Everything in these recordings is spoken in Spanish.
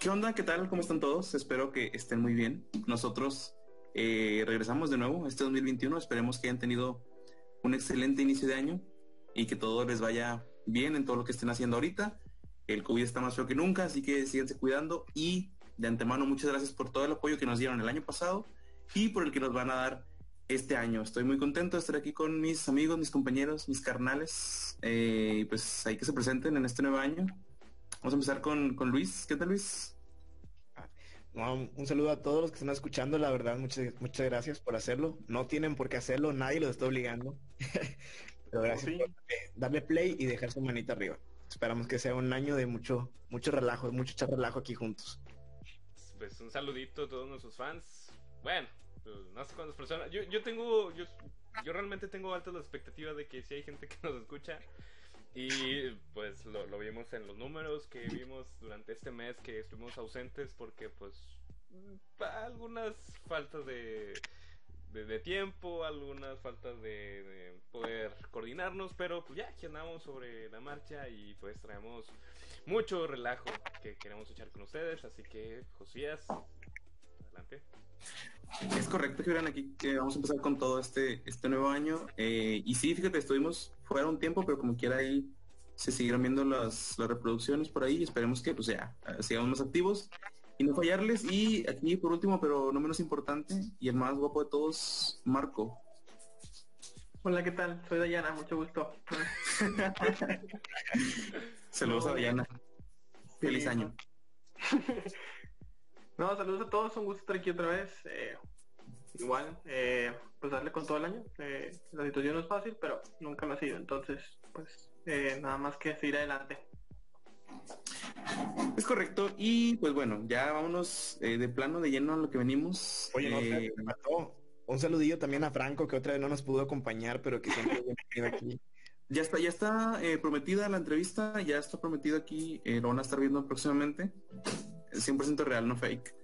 ¿Qué onda? ¿Qué tal? ¿Cómo están todos? Espero que estén muy bien. Nosotros eh, regresamos de nuevo este 2021. Esperemos que hayan tenido un excelente inicio de año y que todo les vaya bien en todo lo que estén haciendo ahorita. El COVID está más feo que nunca, así que síganse cuidando y de antemano muchas gracias por todo el apoyo que nos dieron el año pasado y por el que nos van a dar este año. Estoy muy contento de estar aquí con mis amigos, mis compañeros, mis carnales. Eh, pues hay que se presenten en este nuevo año. Vamos a empezar con, con Luis. ¿Qué tal Luis? un saludo a todos los que están escuchando, la verdad, muchas, muchas gracias por hacerlo. No tienen por qué hacerlo, nadie los está obligando. Pero gracias por darle play y dejar su manita arriba. Esperamos que sea un año de mucho, mucho relajo, mucho echar relajo aquí juntos. Pues un saludito a todos nuestros fans. Bueno, no sé cuántas personas. Yo, yo tengo, yo, yo realmente tengo altas las expectativas de que si hay gente que nos escucha, y pues lo, vimos en los números que vimos durante este mes que estuvimos ausentes porque pues algunas faltas de, de, tiempo, algunas faltas de, poder coordinarnos, pero pues ya aquí andamos sobre la marcha y pues traemos mucho relajo que queremos echar con ustedes, así que Josías, adelante. Es correcto, que verán aquí que vamos a empezar con todo este, este nuevo año. Eh, y sí, fíjate, estuvimos fuera un tiempo, pero como quiera ahí se siguieron viendo las, las reproducciones por ahí. Esperemos que pues ya sigamos más activos y no fallarles. Y aquí por último, pero no menos importante, y el más guapo de todos, Marco. Hola, ¿qué tal? Soy Dayana, mucho gusto. Saludos a Dayana. Feliz año. No, saludos a todos, un gusto estar aquí otra vez. Eh, igual, eh, pues darle con todo el año. Eh, la situación no es fácil, pero nunca me ha sido. Entonces, pues nada más que seguir adelante. Es correcto. Y pues bueno, ya vámonos de plano, de lleno a lo que venimos. Oye, no, mató. Un saludillo también a Franco, que otra vez no nos pudo acompañar, pero que siempre viene aquí. Ya está, ya está prometida la entrevista, ya está prometido aquí, lo van a estar viendo próximamente. 100% real, no fake.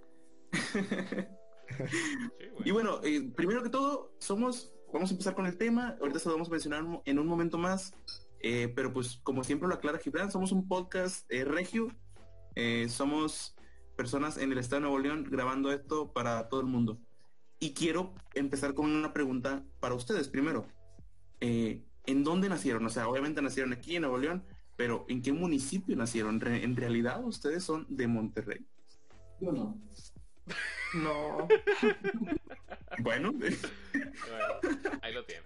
Y bueno, eh, primero que todo, somos, vamos a empezar con el tema, ahorita se lo vamos a mencionar en un momento más, eh, pero pues como siempre lo aclara Gibran, somos un podcast eh, regio, somos personas en el estado de Nuevo León grabando esto para todo el mundo. Y quiero empezar con una pregunta para ustedes primero. ¿En dónde nacieron? O sea, obviamente nacieron aquí en Nuevo León, pero ¿en qué municipio nacieron? ¿En realidad ustedes son de Monterrey? Yo no. No. bueno. ahí lo tienen.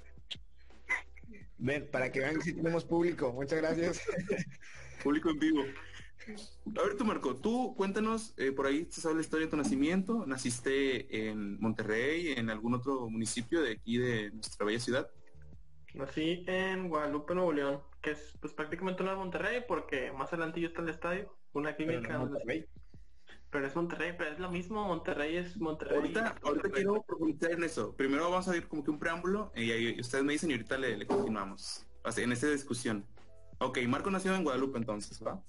Ven, para que vean que sí tenemos público. Muchas gracias. público en vivo. A ver, tú, Marco, tú cuéntanos, eh, por ahí te sabe la historia de tu nacimiento. ¿Naciste en Monterrey, en algún otro municipio de aquí de nuestra bella ciudad? Nací en Guadalupe, Nuevo León, que es pues prácticamente una de Monterrey, porque más adelante está el estadio, una clínica. Pero, es Monterrey, pero es lo mismo, Monterrey es Monterrey. Ahorita, ahorita quiero preguntar en eso. Primero vamos a ver como que un preámbulo y ahí ustedes me dicen y ahorita le, continuamos. Así, en esta discusión. Ok, Marco nació en Guadalupe entonces, ¿va?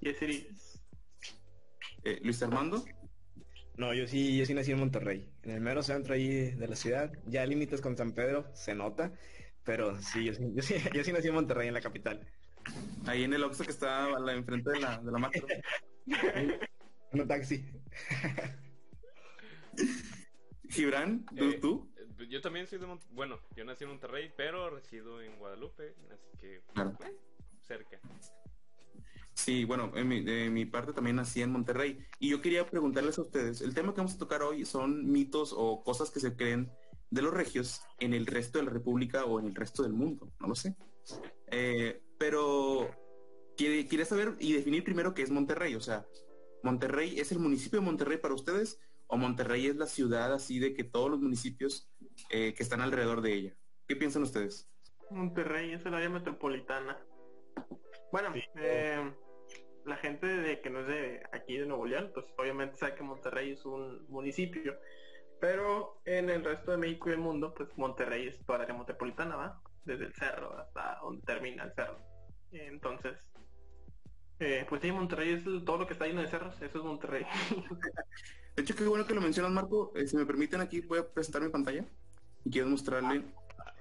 Y es eh, Luis Armando. No, yo sí, yo sí nací en Monterrey, en el mero centro ahí de la ciudad, ya límites con San Pedro, se nota, pero sí, yo sí, yo sí, yo sí nací en Monterrey, en la capital. Ahí en el Oxxo que está enfrente de la, de la macro. un taxi. Gibran, ¿tú? Eh, tú? Eh, yo también soy de Monterrey. Bueno, yo nací en Monterrey, pero resido en Guadalupe, así que eh, cerca. Sí, bueno, en mi, de mi parte también nací en Monterrey. Y yo quería preguntarles a ustedes, el tema que vamos a tocar hoy son mitos o cosas que se creen de los regios en el resto de la República o en el resto del mundo, no lo sé. Eh, pero quería saber y definir primero qué es Monterrey, o sea, ¿Monterrey es el municipio de Monterrey para ustedes o Monterrey es la ciudad así de que todos los municipios eh, que están alrededor de ella? ¿Qué piensan ustedes? Monterrey es el área metropolitana. Bueno, eh, la gente de que no es de aquí de Nuevo León, pues obviamente sabe que Monterrey es un municipio, pero en el resto de México y el mundo, pues Monterrey es toda la área metropolitana, ¿va? Desde el cerro hasta donde termina el cerro. Entonces, eh, pues sí, Monterrey es todo lo que está lleno de cerros, eso es Monterrey. de hecho, qué bueno que lo mencionas, Marco. Eh, si me permiten, aquí voy a presentar mi pantalla y quiero mostrarle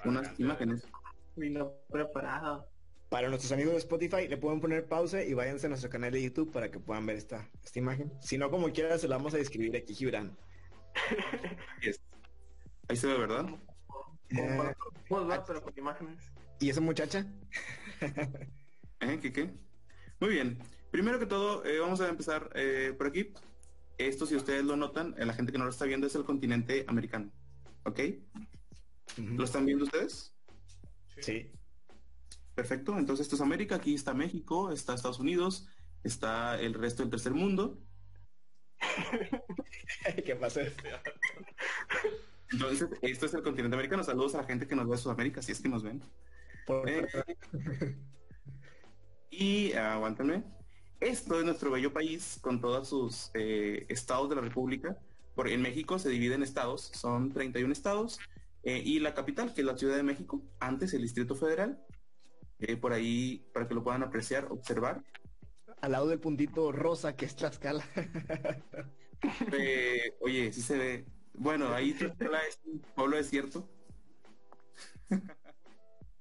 unas imágenes. Vino preparado. Para nuestros amigos de Spotify, le pueden poner pausa y váyanse a nuestro canal de YouTube para que puedan ver esta, esta imagen. Si no, como quiera, se la vamos a describir aquí, Gibran. Ahí se ve, ¿verdad? Eh, pero con imágenes. ¿Y esa muchacha? ¿Eh? ¿Qué qué? Muy bien. Primero que todo, eh, vamos a empezar eh, por aquí. Esto, si ustedes lo notan, la gente que no lo está viendo es el continente americano. ¿Ok? ¿Lo están viendo ustedes? Sí. Perfecto. Entonces esto es América, aquí está México, está Estados Unidos, está el resto del tercer mundo. ¿Qué pasa? Entonces, esto es el continente americano. Saludos a la gente que nos ve de Sudamérica, si es que nos ven. Eh, y aguántame. Esto es nuestro bello país con todos sus eh, estados de la República. Porque en México se divide en estados, son 31 estados. Eh, y la capital, que es la Ciudad de México, antes el Distrito Federal. por ahí, para que lo puedan apreciar, observar. Al lado del puntito rosa que es Tlaxcala. oye, sí se ve. Bueno, ahí Tlaxcala es un pueblo desierto.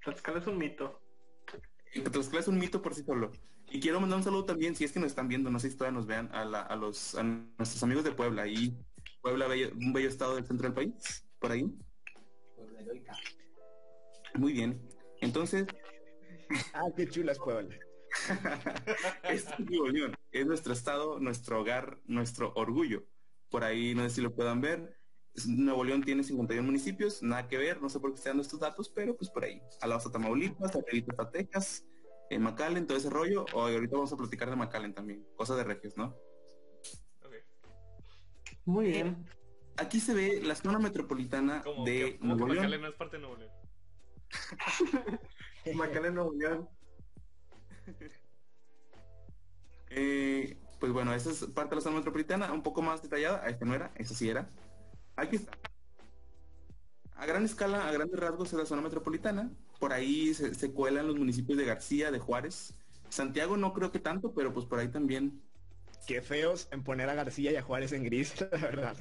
Tlaxcala es un mito. Tlaxcala es un mito por sí solo. Y quiero mandar un saludo también, si es que nos están viendo, no sé si todavía nos vean, a, los, a nuestros amigos de Puebla. Ahí, Puebla, un bello estado del centro del país, por ahí. Muy bien. Entonces. ah, qué chula es Puebla. es Es nuestro estado, nuestro hogar, nuestro orgullo. Por ahí no sé si lo puedan ver. Nuevo León tiene 51 municipios, nada que ver, no sé por qué están dando estos datos, pero pues por ahí. A la de Tamaulipas, a Texas, en McAllen, todo ese rollo. O ahorita vamos a platicar de McAllen también, cosa de regios, ¿no? Muy bien. Aquí se ve la zona metropolitana de Nuevo León. McAllen no es parte de Nuevo León. McAllen, Nuevo León. Eh, pues bueno, esa es parte de la zona metropolitana, un poco más detallada. Esta no era, esa sí era. Aquí está. A gran escala, a grandes rasgos, es la zona metropolitana. Por ahí se, cuelan los municipios de García, de Juárez. Santiago no creo que tanto, pero pues por ahí también. Qué feos en poner a García y a Juárez en gris, la verdad.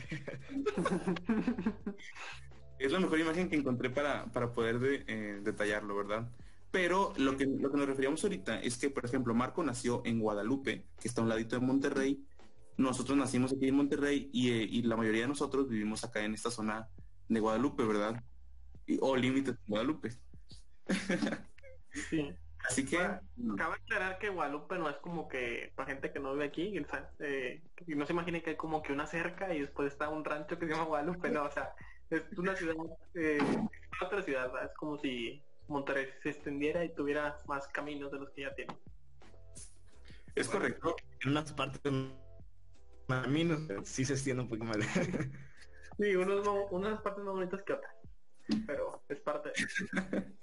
es la mejor imagen que encontré para, para poder eh, detallarlo, ¿verdad? Pero lo que, lo que nos referíamos ahorita es que, por ejemplo, Marco nació en Guadalupe, que está a un ladito de Monterrey, nosotros nacimos aquí en Monterrey eh, y, la mayoría de nosotros vivimos acá en esta zona de Guadalupe, ¿verdad? o límites de Guadalupe. sí. Así que... cabe aclarar que Guadalupe no es como que para gente que no vive aquí, eh, y no se imagine que hay como que una cerca y después está un rancho que se llama Guadalupe, no, o sea, es una ciudad, eh, otra ciudad, es como si Monterrey se extendiera y tuviera más caminos de los que ya tiene. Es correcto. En unas partes a mí no, sí se extiende un poco más. sí, unos unas partes más bonitas que otras, pero es parte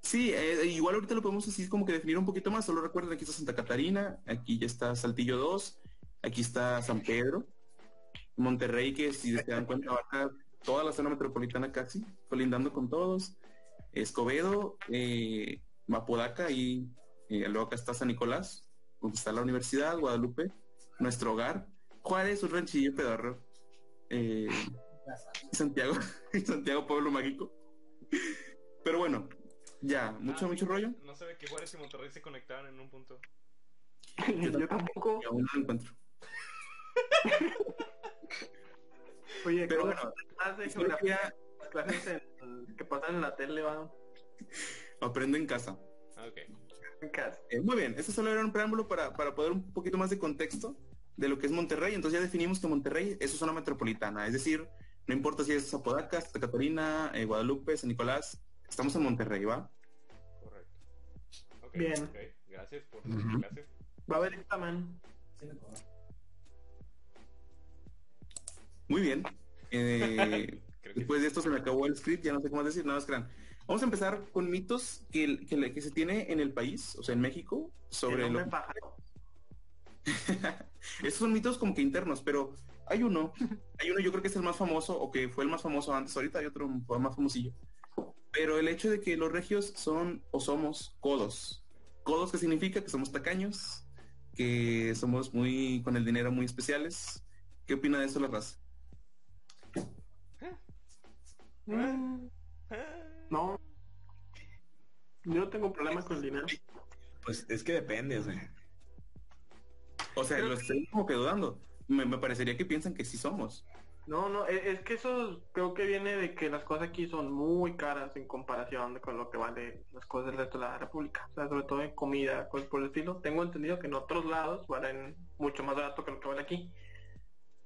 Sí, eh, igual ahorita lo podemos así como que definir un poquito más. Solo recuerden, aquí está Santa Catarina, aquí ya está Saltillo 2, aquí está San Pedro, Monterrey, que si se dan cuenta toda la zona metropolitana casi, colindando con todos. Escobedo, eh, Mapodaca y eh, luego acá está San Nicolás, donde está la universidad, Guadalupe, nuestro hogar. Juárez, un ranchillo pedorro. Eh, Santiago, Santiago, pueblo mágico. Pero bueno, ya, mucho, ah, mucho rollo. No se ve que Juárez y Monterrey se conectaban en un punto. Yo, tampoco. aún no lo encuentro. Oye, pero bueno, de geografía, las clases que pasan en la tele van. Aprendo en casa. Ah, en casa. Eh, muy bien, este solo era un preámbulo para, para poder un poquito más de contexto de lo que es Monterrey, entonces ya definimos que Monterrey es zona metropolitana, es decir, no importa si es Zapodaca, Santa Catarina, eh, Guadalupe, San Nicolás, estamos en Monterrey, ¿va? Correcto. Bien. Gracias por uh clase. Va a haber examen. Muy bien. Eh, después de esto se me acabó el script, ya no sé cómo decir, nada más crean. Vamos a empezar con mitos que, que, que, se tiene en el país, o sea, en México, sobre lo... Esos son mitos como que internos, pero hay uno, hay uno yo creo que es el más famoso o que fue el más famoso antes, ahorita hay otro más famosillo. Pero el hecho de que los regios son o somos codos. Codos que significa que somos tacaños, que somos muy con el dinero muy especiales. ¿Qué opina de eso la raza? Mm. no. Yo no tengo problema con el dinero. Pues es que depende, o sea. O sea, lo estoy como que dudando. Me, me parecería que piensan que sí somos. No, no, e- es, que eso creo que viene de que las cosas aquí son muy caras en comparación con lo que vale las cosas del resto de la República. O sea, sobre todo en comida, cosas por el estilo. Tengo entendido que en otros lados valen mucho más barato que lo que vale aquí.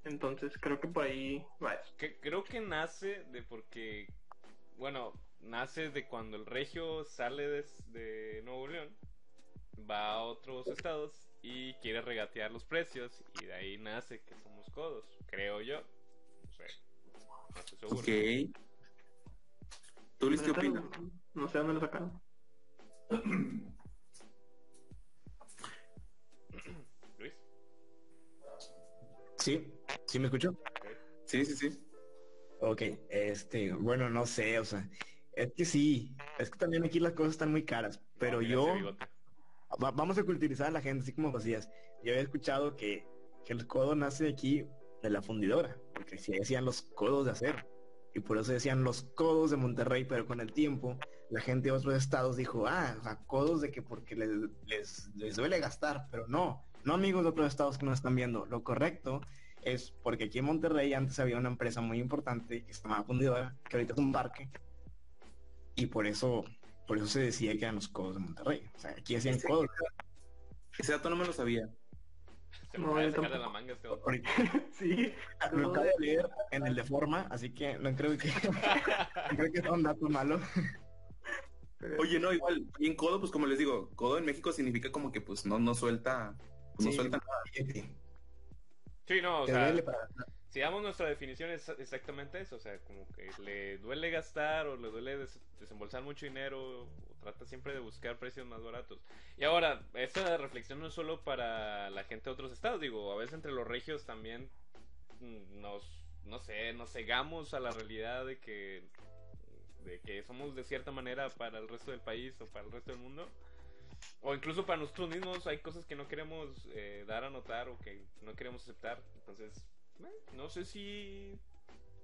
Entonces creo que por ahí va eso. Que, creo que nace de porque, bueno, nace de cuando el regio sale de, de Nuevo León, va a otros estados y quiere regatear los precios y de ahí nace que somos codos, creo yo. No sé, no estoy seguro. Ok. ¿Tú, Luis, qué Neta, opinas? No, sé dónde lo sacaron. Luis, Sí, sí me escucho. ok. Sí, sí, sí. Ok, este, bueno, no sé, o sea, es que sí, es que también aquí las cosas están muy caras, pero yo. Va- vamos a culturizar a la gente, así como vacías. Yo había escuchado que, que el codo nace aquí, de la fundidora, porque si decían los codos de acero, y por eso decían los codos de Monterrey, pero con el tiempo, la gente de otros estados dijo, ah, o sea, codos de que porque les, les, les duele gastar, pero no, no amigos de otros estados que nos están viendo, lo correcto es porque aquí en Monterrey antes había una empresa muy importante que se llamaba Fundidora, que ahorita es un parque, y por eso, por eso se decía que eran los codos de Monterrey. O sea, aquí hacían Ese- codos. Ese dato no me lo sabía. Se me No, yo sacar de la manga este. Ahorita sí. Lo acabo de leer en el de forma, así que no creo que no creo que sea un dato malo. pero- Oye, no, igual, y en codo, pues como les digo, codo en México significa como que pues no, no suelta, no Sí. suelta nada. Sí, no, o Te sea, duele para- si damos nuestra definición es exactamente eso, o sea, como que le duele gastar o le duele des- desembolsar mucho dinero o trata siempre de buscar precios más baratos. Y ahora, esta reflexión no es solo para la gente de otros estados, digo, a veces entre los regios también nos, no sé, nos cegamos a la realidad de que de que somos de cierta manera para el resto del país o para el resto del mundo. O incluso para nosotros mismos hay cosas que no queremos eh, dar a notar o que no queremos aceptar. Entonces, no sé si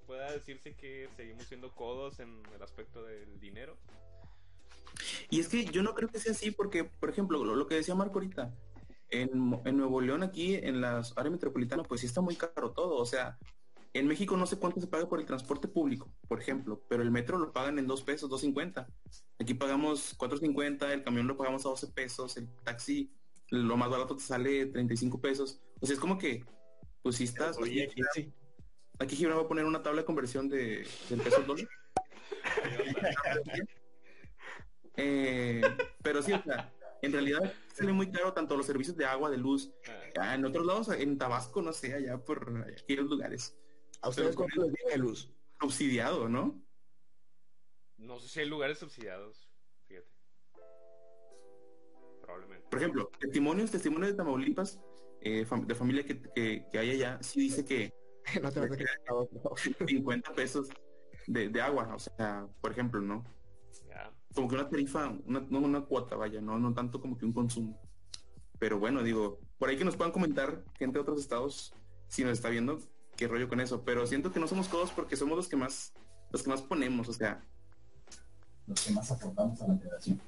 pueda decirse que seguimos siendo codos en el aspecto del dinero. Y es que yo no creo que sea así porque, por ejemplo, lo, que decía Marco ahorita, en, en Nuevo León, aquí en la área metropolitana, pues sí está muy caro todo. O sea, en México no sé cuánto se paga por el transporte público, por ejemplo, pero el metro lo pagan en 2 pesos, 2.50. Aquí pagamos 4.50, el camión lo pagamos a 12 pesos, el taxi, lo más barato te sale 35 pesos. O sea, es como que, pues si estás... Oye, aquí sí. Aquí Gibran va a poner una tabla de conversión de, del peso al dólar. Eh, pero sí, o sea, en realidad sale muy caro tanto los servicios de agua, de luz. Ah, en otros lados, en Tabasco, no sé, allá por aquellos lugares. ¿A ustedes cuánto les viene de luz? Subsidiado, ¿no? no sé si hay lugares subsidiados, fíjate. Probablemente. Por ejemplo, testimonios, testimonios de Tamaulipas, eh, fam- de familia que, que, que hay allá, sí dice que no te vas a quedar a otro. 50 pesos de, de agua, o sea, por ejemplo, ¿no? Como que una tarifa, una, no una cuota, vaya, no, no tanto como que un consumo. Pero bueno, digo, por ahí que nos puedan comentar gente de otros estados, si nos está viendo, qué rollo con eso. Pero siento que no somos todos porque somos los que más, los que más ponemos, o sea, los que más aportamos a la federación.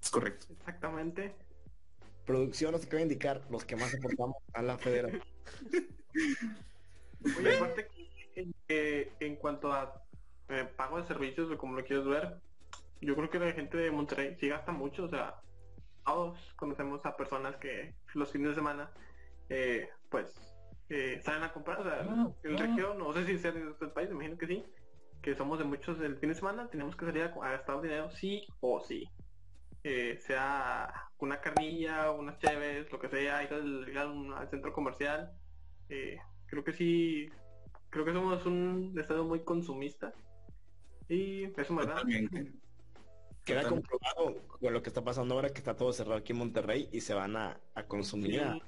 es correcto. Exactamente. Producción nos acaba de indicar los que más aportamos a la federación. Oye, aparte que, eh, en cuanto a eh, pago de servicios o como lo quieres ver, yo creo que la gente de Monterrey sí gasta mucho, o sea, todos conocemos a personas que los fines de semana, eh, pues, eh, salen a comprar, o sea, Ah, en ah. región, no sé si sea de otro país, me imagino que sí, que somos de muchos el fin de semana, tenemos que salir a, a gastar dinero sí o sí. Eh, sea una carnilla, unas cheves, lo que sea, ir al, ir a al centro comercial. Eh, creo que sí, creo que somos un estado muy consumista. Y eso me. Totalmente. Queda comprobado con lo que está pasando ahora que está todo cerrado aquí en Monterrey y se van a, a consumir. a-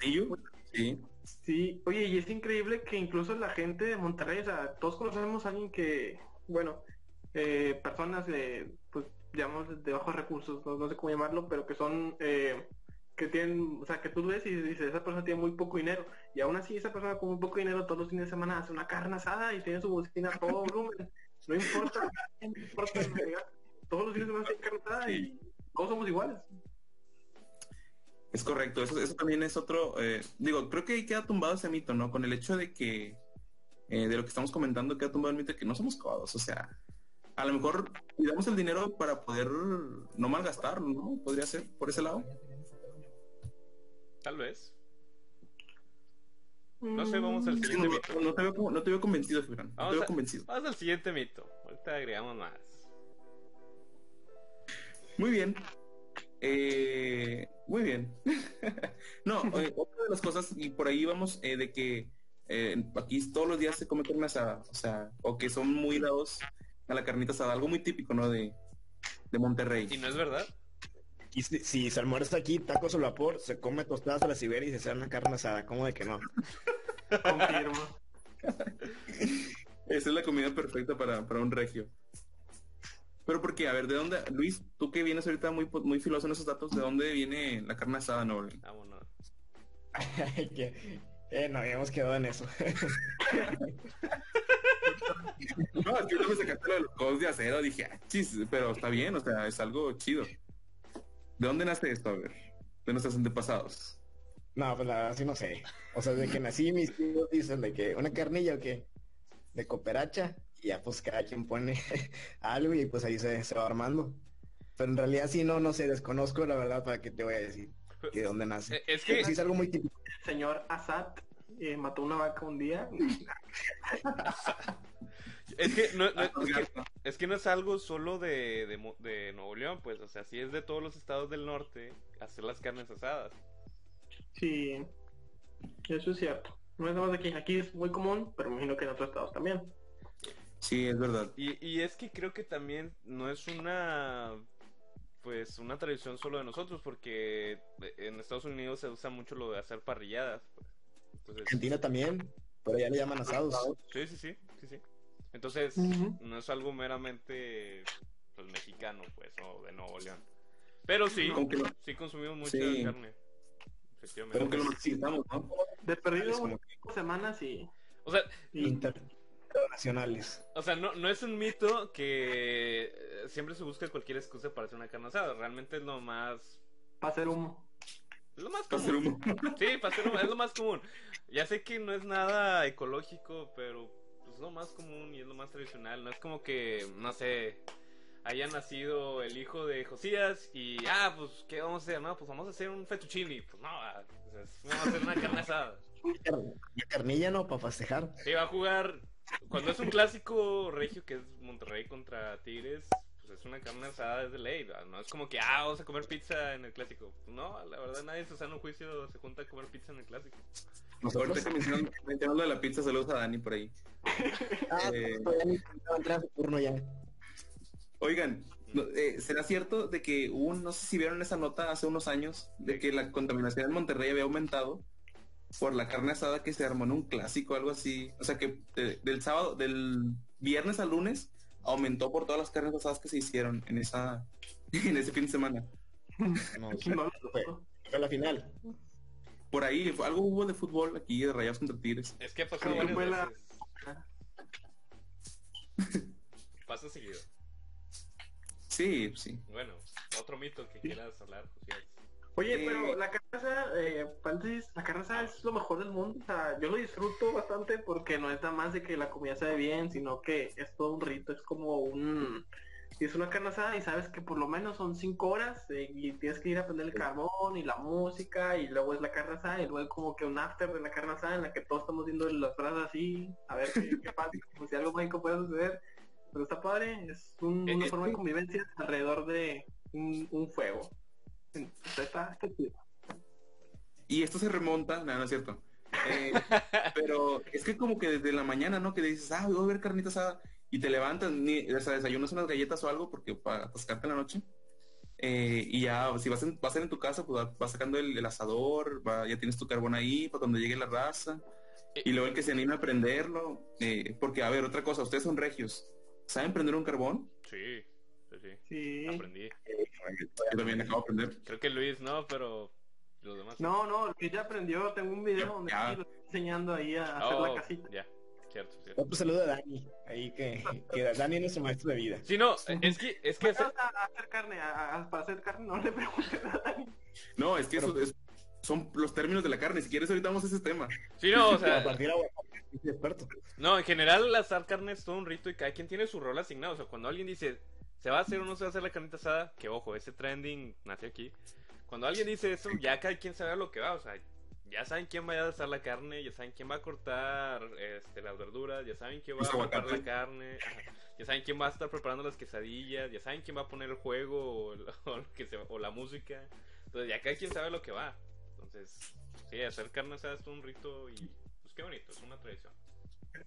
Sí, sí. sí, oye, y es increíble que incluso la gente de Monterrey, o sea, todos conocemos a alguien que, bueno, eh, personas de, llamamos de bajos recursos, no, no sé cómo llamarlo, pero que son, eh, que tienen, o sea, que tú ves y dices, esa persona tiene muy poco dinero, y aún así esa persona con muy poco dinero todos los fines de semana hace una carne asada y tiene su bocina todo volumen, no importa, no importa, todos los fines de semana hay carne asada y todos somos iguales. Es correcto, eso, eso también es otro, eh, digo, creo que ahí queda tumbado ese mito, ¿no? Con el hecho de que, eh, de lo que estamos comentando, queda tumbado el mito de que no somos codos, o sea, a lo mejor cuidamos el dinero para poder no malgastarlo, ¿no? Podría ser por ese lado. Tal vez. No sé, vamos al siguiente no, mito. no te veo, no te veo convencido, Fibran. No te veo a- convencido. Vamos al siguiente mito. Ahorita agregamos más. Muy bien. Eh, muy bien. no, eh, otra de las cosas, y por ahí vamos, eh, de que eh, aquí todos los días se come carne asada, o sea, o que son muy dados a la carnita asada, algo muy típico, ¿no? De, de Monterrey. ¿Y no es verdad? Y si, si se almuerza aquí, tacos al vapor, se come tostadas a la Siberia y se hace una carne asada. ¿Cómo de que no? Confirmo. Esa es la comida perfecta para, para un regio. Pero porque, a ver, ¿de dónde, Luis, tú que vienes ahorita muy, muy filoso en esos datos, ¿de dónde viene la carne asada noble? Vámonos. eh, no habíamos quedado en eso. No, es que yo me sacaste lo de los codos de acero, dije, ah, chis, pero está bien, o sea, es algo chido. ¿De dónde nace esto? A ver, de nuestros antepasados. No, pues la verdad sí no sé. O sea, de que nací mis tíos dicen de que una carnilla o qué, de cooperacha, y ya pues cada quien pone algo y pues ahí se, se va armando. Pero en realidad sí no, no sé, desconozco la verdad para qué te voy a decir que de dónde nace. Eh, Es Que sí es algo muy típico. El señor Assad eh, mató una vaca un día. Es que no, no- Ah, es, que, es que no es algo solo de, de, de Nuevo León, pues, o sea, sí es de todos los estados del norte hacer las carnes asadas. Sí, eso es cierto. No es nada más aquí. Aquí es muy común, pero me imagino que en otros estados también. Sí, es verdad. Y, y es que creo que también no es una pues una tradición solo de nosotros porque en Estados Unidos se usa mucho lo de hacer parrilladas pues. entonces Argentina también, pero ya le llaman asados. sí sí sí sí sí entonces no es algo meramente pues mexicano pues o de Nuevo León pero sí sí consumimos mucha Sí. carne efectivamente como que lo necesitamos, ¿no? De perdido Es como cinco semanas y, o sea y Internacionales. O sea, no, no es un mito que eh, siempre se busca cualquier excusa para hacer una carne asada. Realmente es lo más. para hacer humo. Lo más Para hacer común. humo. Sí, para hacer humo, es lo más común. Ya sé que no es nada ecológico, pero es lo más común y es lo más tradicional. No es como que, no sé, haya nacido el hijo de Josías y, ah, pues, ¿qué vamos a hacer? No, pues vamos a hacer un fettuccine. Pues no, ah, vamos a hacer una carne asada. La carnilla no, para festejar. Sí, va a jugar. Cuando es un clásico regio que es Monterrey contra Tigres, pues es una carne asada, es de ley. No es como que, ah, vamos a comer pizza en el clásico. No, la verdad, nadie en su sano juicio se junta a comer pizza en el clásico. Ahorita que mencionan, mencionan lo de la pizza, saludos a Dani por ahí. Ah, Eh, todavía ni intentaba entrar a su turno ya. Oigan, eh, ¿será cierto de que hubo, un- no sé si vieron esa nota hace unos años, de que la contaminación en Monterrey había aumentado por la carne asada que se armó en un clásico, algo así? O sea que de- del sábado, del viernes al lunes, aumentó por todas las carnes asadas que se hicieron en esa en ese fin de semana. No, o sea, No, fue, fue la final. Por ahí, algo hubo de fútbol aquí, de Rayados contra Tigres. Es que Sí, varias la- veces. Pasa seguido. Sí, sí. Bueno, otro mito que quieras hablar, Josías. Oye, Eh, pero la carne asada, eh, paréntesis, la carne asada es lo mejor del mundo. O sea, yo lo disfruto bastante porque no es nada más de que la comida sabe bien, sino que es todo un rito, es como un... Si es una carne asada y sabes que por lo menos son cinco horas eh, y tienes que ir a prender el carbón y la música y luego es la carne asada y luego como que un after de la carne asada en la que todos estamos viendo las brasas así, a ver qué, qué pasa, como si algo mágico puede suceder. Pero está padre, es un- Eh, una forma de convivencia alrededor de un, un fuego. Está, está. Y esto se remonta, no, no es cierto. Eh, pero es que como que desde la mañana, ¿no? Que dices, ah, voy a ver carnita asada. Y te levantas, ni, o sea, desayunas unas galletas o algo porque para atascarte en la noche. Eh, y ya, si vas, en, vas a ser en tu casa, pues vas sacando el, el asador, va- ya tienes tu carbón ahí para cuando llegue la raza. Y luego el que se anime a prenderlo. eh, porque, a ver, otra cosa, ustedes son regios. ¿Saben prender un carbón? Sí, sí, sí. Sí. Aprendí. Yo también acabo de aprender. Creo que Luis no, pero los demás. No, no, que ya aprendió, tengo un video donde Ya. estoy enseñando ahí a hacer Oh, la casita. ya. Cierto, cierto. Otro saludo a Dani, ahí que, que Dani es nuestro maestro de vida. Sí, no, es que, es que Para hacer carne, a- a- para hacer carne no le preguntes a Dani. No, es que eso es- son los términos de la carne. Si quieres, ahorita vamos a ese tema. Sí, no, o a sea, partir de aguacate, soy experto. no, en general asar carne es todo un rito y cada quien tiene su rol asignado. O sea, cuando alguien dice, ¿se va a hacer o no se va a hacer la carnita asada? Que ojo, ese trending nació aquí. Cuando alguien dice eso, ya cada quien sabe a lo que va. O sea, ya saben quién va a asar la carne, ya saben quién va a cortar este, las verduras, ya saben quién va a cortar la carne, ya saben quién va a estar preparando las quesadillas, ya saben quién va a poner el juego o, lo que se- o la música. Entonces ya cada quien sabe lo que va. Entonces, sí, hacer carne asada es un rito y pues qué bonito, es una tradición.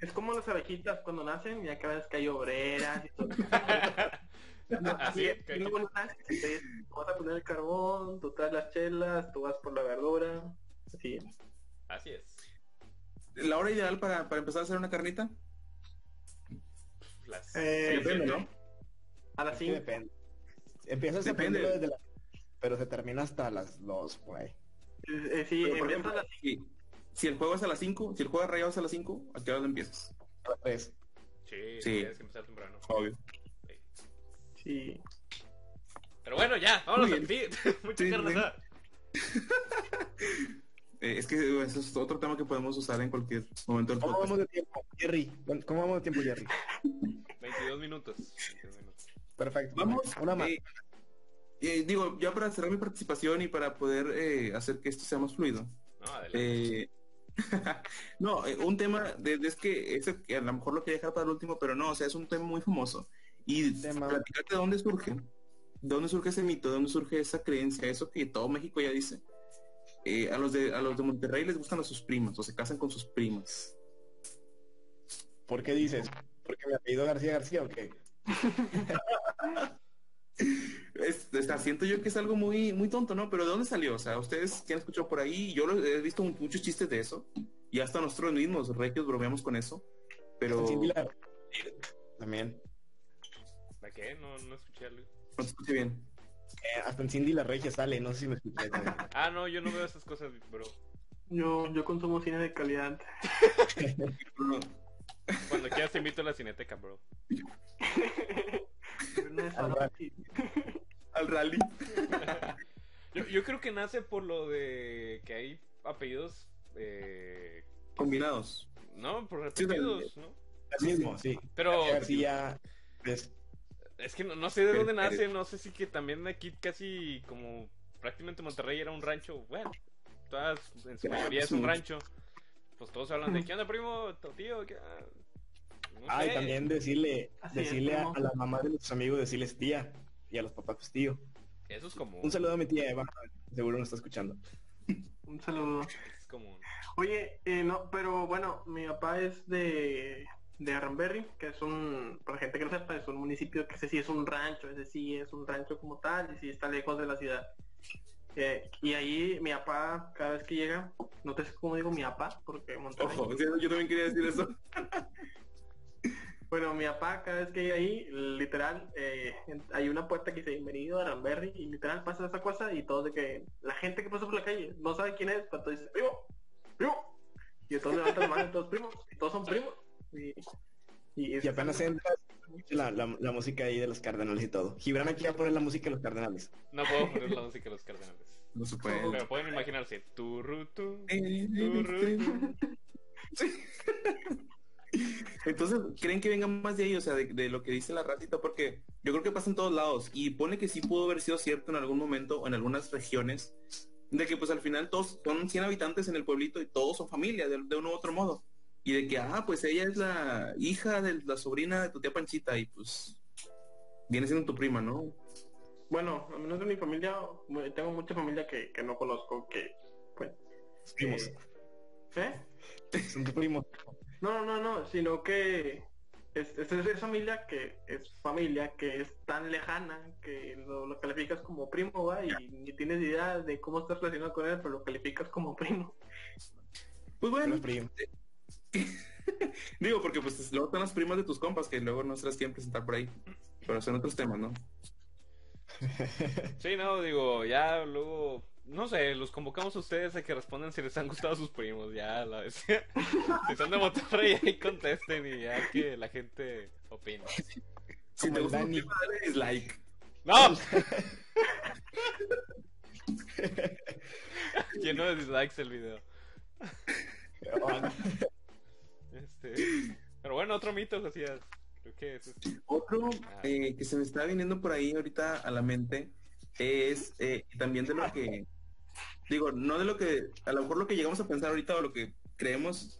Es como las abejitas cuando nacen, ya que ves que hay obreras y todo. Así Y- es, y y tú vas a poner el carbón, tú traes las chelas, tú vas por la verdura. Así. así es. La hora ideal para, para empezar a hacer una carnita. Las Eh, depende. ¿no? A las Es que 5. depende. Empiezas a Depende. aprenderlo desde la... Pero se termina hasta las 2, por ahí. Eh, sí, Pero, por ejemplo, a las si, si el juego es a las 5, si el juego rayado es a las 5, ¿a qué hora empiezas? A las 3. Sí, Sí. tienes que empezar temprano. Obvio. Sí. Pero bueno, ya, vámonos Muy al bien. feed. Eh, es que eh, eso es otro tema que podemos usar en cualquier momento del ¿Cómo podcast. vamos de tiempo, Jerry? ¿Cómo vamos de tiempo, Jerry? 22 minutos. 22 minutos. Perfecto. Vamos, Una más. eh, eh, digo, ya para cerrar mi participación y para poder eh, hacer que esto sea más fluido. No, adelante. Eh, no, eh, un tema de, de- es que ese que a lo mejor lo quería dejar para el último, pero no, o sea, es un tema muy famoso. Y Tema. platicarte de dónde surge, de dónde surge ese mito, de dónde surge esa creencia, eso que todo México ya dice. Eh, a los de a los de Monterrey les gustan a sus primas o se casan con sus primas. ¿Por qué dices? ¿Porque me apellido García García o qué? Es, o sea, siento yo que es algo muy muy tonto, ¿no? Pero ¿de dónde salió? O sea, ustedes que han escuchado por ahí, yo lo- he visto muchos chistes de eso y hasta nosotros mismos, regios, bromeamos con eso. Pero no. También. ¿La qué? No, no escuché algo. te escuché bien. Eh, hasta en Cindy la Regia sale, no sé si me escuché también. Ah, no, yo no veo esas cosas, bro. Yo, yo consumo cine de calidad. Cuando quieras te invito a la cineteca, bro. Al rally. Yo, yo creo que nace por lo de que hay apellidos, eh, Combinados. no, por Sí, repetidos, ¿no? El mismo, sí. Pero García es es que no, no sé de dónde nace, no sé si que también aquí casi como prácticamente Monterrey era un rancho, bueno, todas en su mayoría es un rancho. Pues todos hablan de, ¿qué onda, primo? ¿Tu tío? ¿Qué? No Ah, y sé. también decirle, Así es, decirle a, primo. a las mamás de nuestros amigos, decirles tía, y a los papás pues tío. Eso es común. Un saludo a mi tía Eva, seguro nos está escuchando. Un saludo. Es común. Oye, eh, no, pero bueno, mi papá es de, de Arranberry, que es un, para gente que no sepa, es un municipio que ese sí es un rancho, ese sí es un rancho como tal, y sí está lejos de la ciudad. Eh, y ahí mi papá, cada vez que llega, no te sé cómo digo mi papá, porque Monterrey. Ojo, sí, yo también quería decir eso. Bueno, mi papá cada vez que llega ahí, literal, eh, hay una puerta que dice bienvenido a Aranberry y literal pasa esa cosa y todos de que la gente que pasa por la calle no sabe quién es, pero todos dice primo, primo. Y todos levantan la mano todos primos, y todos son primos. Y, y, Y apenas entras, la, la, la música ahí de los cardenales y todo. Gibran aquí va a poner la música de los cardenales. No puedo poner la música de los cardenales. No se puede. Pero pueden imaginarse. Turrutu, Eh, turrutu. Entonces, ¿creen que venga más de ahí? O sea, de, de lo que dice la ratita, porque yo creo que pasa en todos lados. Y pone que sí pudo haber sido cierto en algún momento o en algunas regiones, de que pues al final todos son 100 habitantes en el pueblito y todos son familia, de, de uno u otro modo. Y de que, ah, pues ella es la hija de la sobrina de tu tía Panchita y pues viene siendo tu prima, ¿no? Bueno, al menos de mi familia, tengo mucha familia que, que no conozco, que, pues, Primos. eh, ¿eh? Son tus primos. No, no, no, sino que es, es, es familia que es familia que es tan lejana que lo, lo calificas como primo, ¿va? Y ni tienes idea de cómo estás relacionado con él, pero lo calificas como primo. Pues bueno, primos. digo, porque pues luego están las primas de tus compas que luego no se las quieren presentar por ahí. Pero son otros temas, ¿no? Sí, no, digo, ya luego no sé, los convocamos a ustedes a que respondan si les han gustado sus primos, ya la vez. si son de Monterrey, ahí contesten y ya que la gente opine. Si te gusta dale dislike. ¡No! Lleno de dislikes el video. Este, pero bueno, otro mito, Josías. Creo que es este. Otro Ah. eh, que se me está viniendo por ahí ahorita a la mente es eh, también de lo que, digo, no de lo que, a lo mejor lo que llegamos a pensar ahorita o lo que creemos,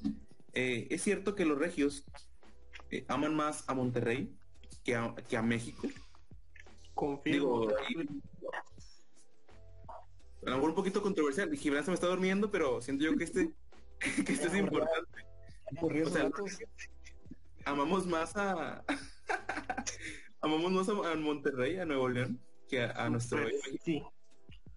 eh, es cierto que los regios eh, aman más a Monterrey que a, que a México. Confirmo. Digo, a lo mejor un poquito controversial. Gibran se me está durmiendo, pero siento yo que este, que este es importante. Ocurrió O sea, datos. amamos más a amamos más a, a Monterrey, a Nuevo León, que a, a nuestro. Sí.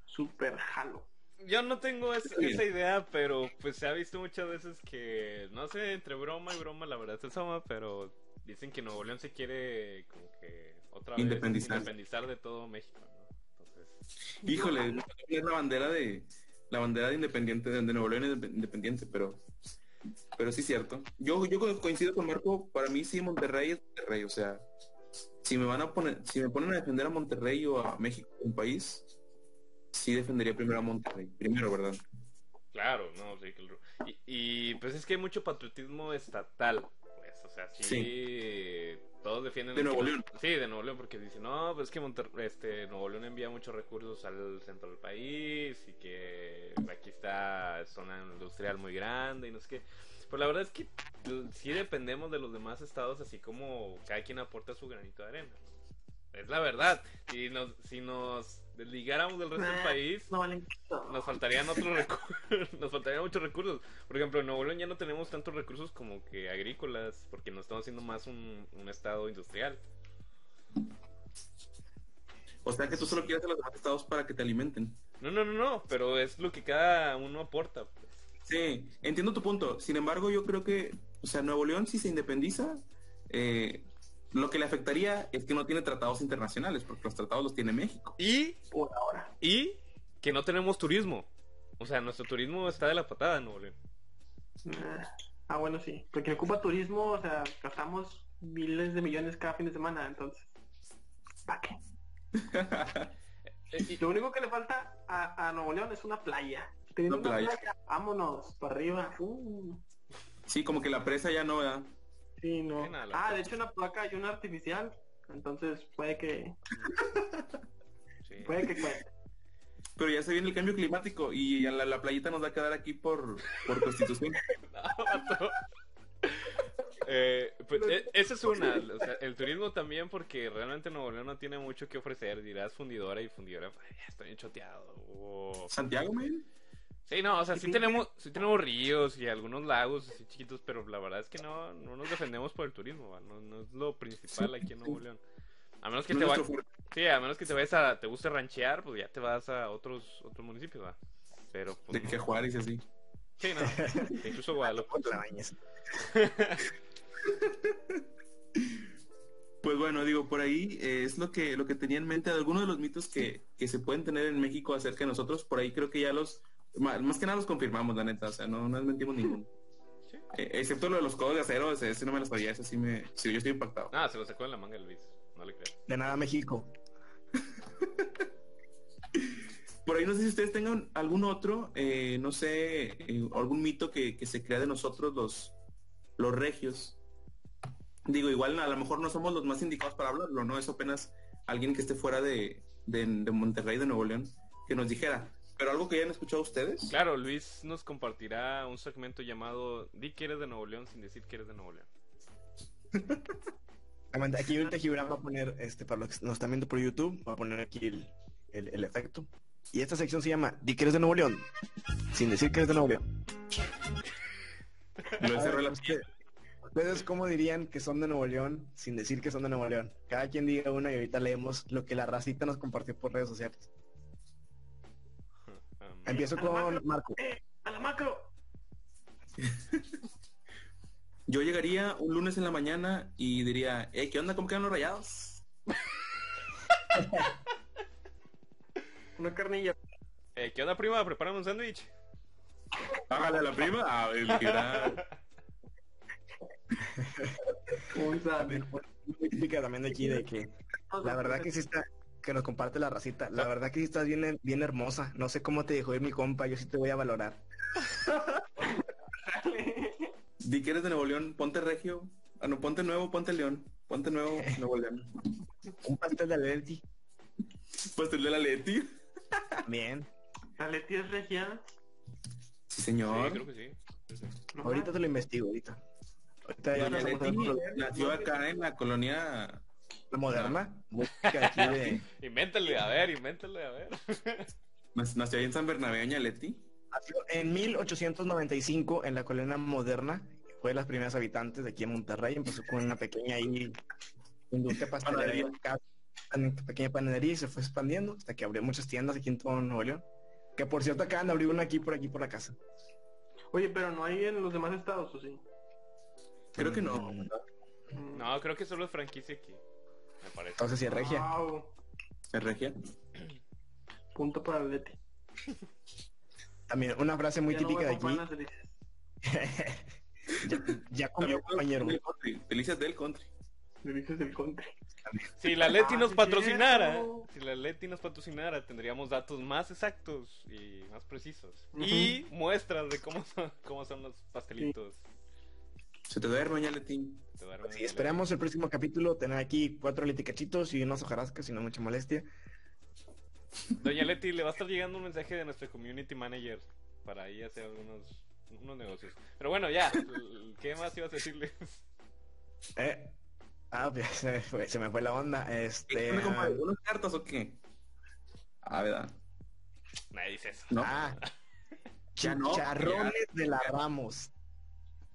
Super jalo. Yo no tengo es- esa idea, pero pues se ha visto muchas veces que, no sé, entre broma y broma, la verdad se asoma, pero dicen que Nuevo León se quiere como que otra vez Independizar. independizar de todo México, ¿no? Entonces, Híjole, no es la bandera de la bandera de independiente de, Nuevo León independiente, pero pero sí es cierto. Yo yo co- coincido con Marco, para mí sí Monterrey es Monterrey, o sea, si me van a poner si me ponen a defender a Monterrey o a México un país, sí defendería primero a Monterrey, primero, ¿verdad? claro, no, sí, y, y, pues es que hay mucho patriotismo estatal, pues, o sea, sí, todos defienden De Nuevo León. Sí, de Nuevo León, porque dicen, no, pues es que Monter- este, Nuevo León envía muchos recursos al centro del país y que aquí está zona industrial muy grande y no sé qué. Pero la verdad es que l- sí dependemos de los demás estados, así como cada quien aporta su granito de arena. ¿no? Es la verdad. Si nos, si nos desligáramos del resto del Nah, país, No valen. no. nos faltarían otros recursos, nos faltarían muchos recursos. Por ejemplo, en Nuevo León ya no tenemos tantos recursos como que agrícolas, porque nos estamos haciendo más un, un estado industrial. O sea que tú solo quieres a los demás estados para que te alimenten. No, no, no, no, pero es lo que cada uno aporta. pues. Sí, entiendo tu punto. Sin embargo, yo creo que, o sea, Nuevo León si se independiza, eh, lo que le afectaría es que no tiene tratados internacionales, porque los tratados los tiene México. Y, Por ahora. y que no tenemos turismo. O sea, nuestro turismo está de la patada Nuevo León. Nah. Ah, bueno, sí. Porque ocupa turismo, o sea, gastamos miles de millones cada fin de semana, entonces. ¿Para qué? Y- Lo único que le falta a, a Nuevo León es una playa. Teniendo Una una playa. playa, vámonos, para arriba. Uh, Sí, como que la presa ya no, ¿verdad? Sí, no. Ah, de hecho una placa y una artificial. Entonces puede que, sí. puede que cuente. Pero ya se viene el cambio climático y a la, la playita nos va a quedar aquí por, por constitución. No. Eh, pues, e- esa es una, o sea, el turismo también porque realmente Nuevo León no tiene mucho que ofrecer, dirás fundidora y fundidora, ay, ya estoy choteado. o- Santiago, man. Sí, no, o sea, sí tenemos, sí tenemos ríos y algunos lagos así chiquitos, pero la verdad es que no, no nos defendemos por el turismo, ¿va? no, no es lo principal aquí en Nuevo León. A menos que No te es va- nuestro fuerte. sí, a menos que te vayas a, te guste ranchear, pues ya te vas a otros, otros municipios, va. Pero pues, De que Juárez y así. sí, no, incluso Guadalupe. Pues bueno, digo, por ahí eh, es lo que, lo que tenía en mente. Algunos de los mitos que, que se pueden tener en México acerca de nosotros, por ahí creo que ya los, más, que nada los confirmamos, la neta. O sea, no, no desmentimos ninguno. Sí. Eh, excepto lo de los codos de acero, ese, ese no me lo sabía, ese sí me, sí, yo estoy impactado. Ah, se lo sacó de la manga el Luis, no le creo. De nada, México. Por ahí no sé si ustedes tengan algún otro, eh, no sé, eh, algún mito que, que se crea de nosotros los, los regios. Digo, igual a lo mejor no somos los más indicados para hablarlo, ¿no? Es apenas alguien que esté fuera de, de, de Monterrey, de Nuevo León, que nos dijera. Pero algo que hayan escuchado ustedes. Claro, Luis nos compartirá un segmento llamado Di que eres de Nuevo León sin decir que eres de Nuevo León. Aquí ahorita Gibran va a poner, este, para los que nos están viendo por YouTube, va a poner aquí el, el- el efecto. Y esta sección se llama Di que eres de Nuevo León, sin decir que eres de Nuevo León. Ver, la usted- ¿Ustedes cómo dirían que son de Nuevo León sin decir que son de Nuevo León? Cada quien diga una y ahorita leemos lo que la racita nos compartió por redes sociales. Empiezo con Marco. ¡Eh! ¡A la macro! Yo llegaría un lunes en la mañana y diría, "Ey, ¿qué onda? ¿Cómo quedan los rayados? Una carnilla. Eh, ¿Qué onda, prima? Prepárame un sándwich. Hágale a la prima. A ver, qué gran. Un sándwich. Muy típica también de aquí de que la verdad que sí está, que nos comparte la racita, la verdad que sí estás bien, bien hermosa. No sé cómo te dejó ir mi compa, yo sí te voy a valorar. Di que eres de Nuevo León, ponte regio. Ah, no, ponte nuevo, ponte león. Ponte nuevo, Nuevo León. Un pastel de Leti. Pastel de la Leti. Bien. ¿La Leti es regia? Sí, Sí, señor. creo que sí. Sí, sí. Ahorita te lo investigo, ahorita. Ahorita ya Doña Leti nació acá en la colonia. La moderna. Música aquí de... Invéntale, a ver, invéntale, a ver. Nació ahí en San Bernabé, Doña Leti. Nació En 1895, en la colonia moderna, fue de las primeras habitantes de aquí en Monterrey. Empezó con una pequeña ahí, industria pastelera, una pequeña panadería y se fue expandiendo hasta que abrió muchas tiendas aquí en todo Nuevo León. Que por cierto acaban de abrir una aquí por aquí por la casa. Oye, pero no hay en los demás estados, ¿o sí? Creo que no. Mm. No, creo que solo es franquicia aquí. Me parece. Entonces sí es regia. Wow. ¿Es regia? Punto para la Leti. También una frase muy Ya no típica de aquí. comprar las delicias. ya, ya comió compañero. Del country. Delicias del country. Delicias del country. Si la Leti Ah, nos sí, patrocinara, cierto. si la Leti nos patrocinara, tendríamos datos más exactos y más precisos. Y muestras de cómo son, cómo son los pastelitos. Se te duerme, Doña Leti. Te duermes, Sí, esperamos el próximo capítulo tener aquí cuatro liticachitos y unos hojarascas, si no mucha molestia. Doña Leti, le va a estar llegando un mensaje de nuestro community manager para ahí hacer algunos unos negocios. Pero bueno, ya, ¿qué más ibas a decirle? Eh, ah, pues, se me fue, se me fue la onda. ¿Qué Este, come, compadre? ¿Unas cartas o qué? Ah, ¿verdad? Nadie dice eso. No. ah, no, chicharrones de la Ramos.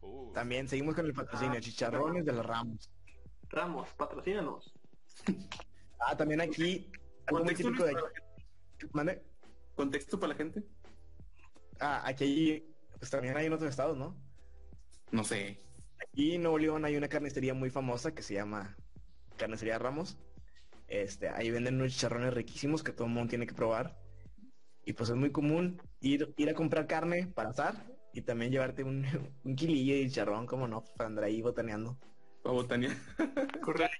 Uh, También seguimos con el patrocinio, Ah, chicharrones de la Ramos. Ramos, patrocínanos. Ah, también aquí, algo muy ¿Contexto, típico de Luis, aquí. para la gente? ¿Mande? ¿Contexto para la gente? Ah, aquí hay, pues también hay en otros estados, ¿no? No sé. Aquí en Nuevo León hay una carnicería muy famosa que se llama Carnicería Ramos. Este, ahí venden unos chicharrones riquísimos que todo el mundo tiene que probar. Y pues es muy común ir, ir a comprar carne para asar y también llevarte un, un kilillo de chicharrón, como no, para andar ahí botaneando. Para Botania. Correcto.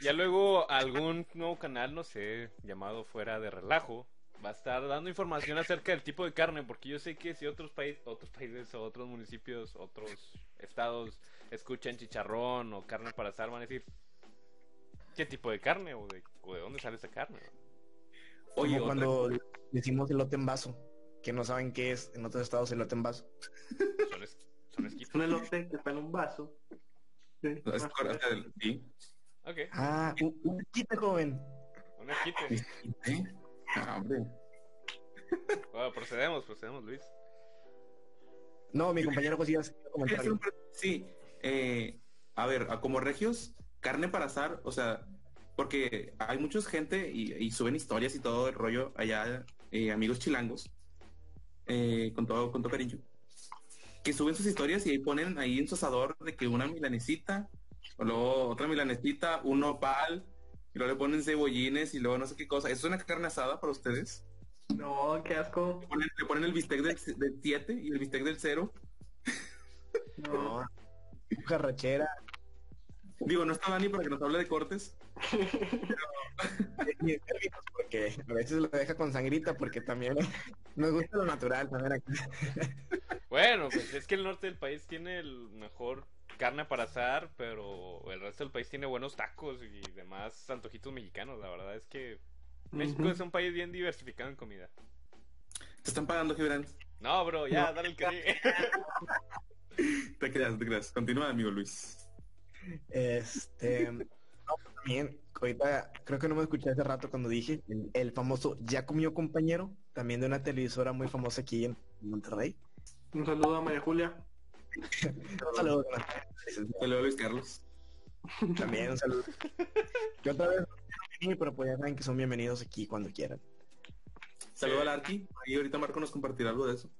Ya luego algún nuevo canal, no sé, llamado Fuera de Relajo, va a estar dando información acerca del tipo de carne, porque yo sé que si otros países, otros países o otros municipios, otros estados escuchan chicharrón o carne para asar, van a decir qué tipo de carne o de, o de dónde sale esa carne. Oye, Como cuando decimos elote en vaso, que no saben qué es en otros estados elote en vaso. Son, es- son Es esquites. un elote que está en un vaso. Sí, es sí. Ah, un, un quite, joven. un esquite. ¿Eh? Ah, hombre. Bueno, procedemos, procedemos, Luis. No, mi compañero hacer un Sí. Sí, eh, a ver, como regios, carne para asar, o sea, porque hay mucha gente y, y suben historias y todo el rollo allá, eh, amigos chilangos, eh, con todo, con todo cariño, que suben sus historias y ahí ponen ahí en su asador de que una milanesita, o luego otra milanesita, un nopal, y luego le ponen cebollines y luego no sé qué cosa. ¿Eso es una carne asada para ustedes? No, qué asco. Le ponen, le ponen el bistec del 7 y el bistec del 0. No. No, carrachera. Digo, no está Dani para que nos hable de cortes. Términos, porque a veces lo deja con sangrita porque también nos gusta lo natural también aquí. Bueno, pues es que el norte del país tiene el mejor carne para asar, pero el resto del país tiene buenos tacos y demás antojitos mexicanos. La verdad es que México es un país bien diversificado en comida. Te están pagando, Gibran. No, bro, ya, dale el que Te creas, te creas. Continúa, amigo Luis. Este, no, también, ahorita creo que no me escuché hace rato cuando dije el, el famoso Ya comió compañero, también de una televisora muy famosa aquí en Monterrey. Un saludo a María Julia. Un saludo, Saludos, Luis Carlos. también un saludo. Yo otra vez no quiero venir, pero pues ya saben que son bienvenidos aquí cuando quieran. Saludos al Arqui. Ahí ahorita Marco nos compartirá algo de eso.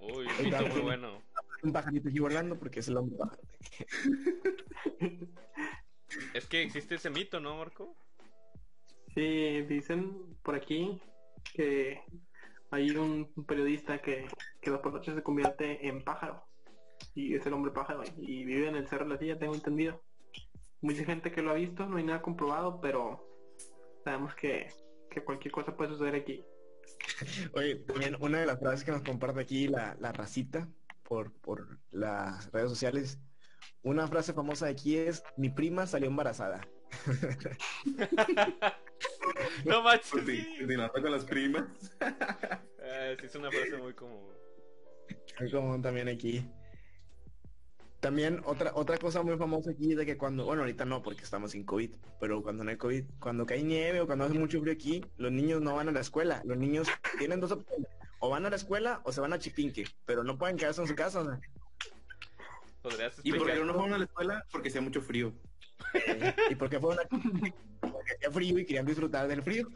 Uy, muy bueno. Un pajarito aquí guardando porque es el hombre pájaro. Es que existe ese mito, ¿no, Marco? Sí, dicen por aquí que hay un periodista que, que por noche se convierte en pájaro. Y es el hombre pájaro. Y vive en el Cerro de la Silla, tengo entendido. Mucha gente que lo ha visto, no hay nada comprobado, pero sabemos que, que cualquier cosa puede suceder aquí. Oye, también una de las frases que nos comparte aquí la, la racita por, por las redes sociales, una frase famosa de aquí es, mi prima salió embarazada. no manches. Pues sí, sí. continuando con las primas. Ah, sí, es una frase muy común. Muy común también aquí. También otra otra cosa muy famosa aquí es de que cuando, bueno, ahorita no porque estamos sin COVID, pero cuando no hay COVID, cuando cae nieve o cuando hace mucho frío aquí, los niños no van a la escuela. Los niños tienen dos opciones. O van a la escuela o se van a Chipinque, pero no pueden quedarse en su casa. o sea. ¿Podrías ¿Y por qué no fueron a la escuela? Porque hacía mucho frío. ¿Y por qué fueron a Porque hacía frío y querían disfrutar del frío.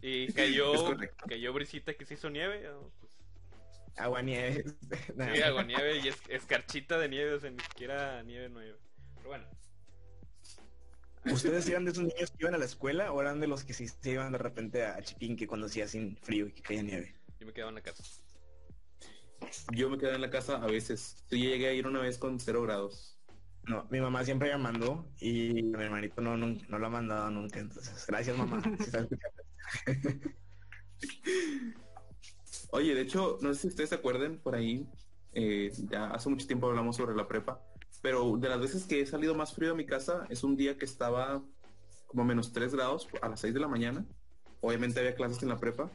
Y cayó, cayó brisita que se hizo nieve. o, pues, Agua nieve. Sí, agua nieve y es, escarchita de nieve, o sea, ni siquiera nieve nueva. Pero bueno, ¿Ustedes eran de esos niños que iban a la escuela o eran de los que sí se iban de repente a Chipinque cuando hacía sin frío y que caía nieve? yo me quedaba en la casa. Yo me quedé en la casa a veces. Yo llegué a ir una vez con cero grados. No, mi mamá siempre me mandó y mi hermanito no, no, no lo ha mandado nunca. Entonces, gracias mamá. Oye, de hecho, no sé si ustedes se acuerden por ahí, eh, ya hace mucho tiempo hablamos sobre la prepa, pero de las veces que he salido más frío de mi casa es un día que estaba como menos 3 grados a las 6 de la mañana. Obviamente había clases en la prepa.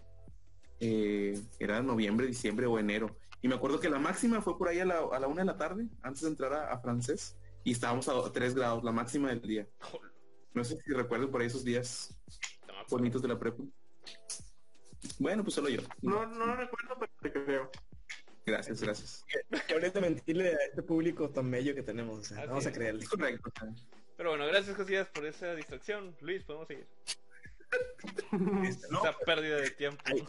Eh, era noviembre, diciembre o enero. Y me acuerdo que la máxima fue por ahí a la, a la una de la tarde, antes de entrar a, a francés, y estábamos a 3 grados, la máxima del día. No sé si recuerden por ahí esos días bonitos de la prepa. Bueno, pues solo yo. No, no lo recuerdo, pero te creo. Gracias, gracias. Que ahorita mentirle a este público tan bello que tenemos. o sea, Así vamos a creerle. Es correcto. Pero bueno, gracias Josías por esa distracción. Luis, podemos seguir. Este, no, Esa pérdida de tiempo. Ay.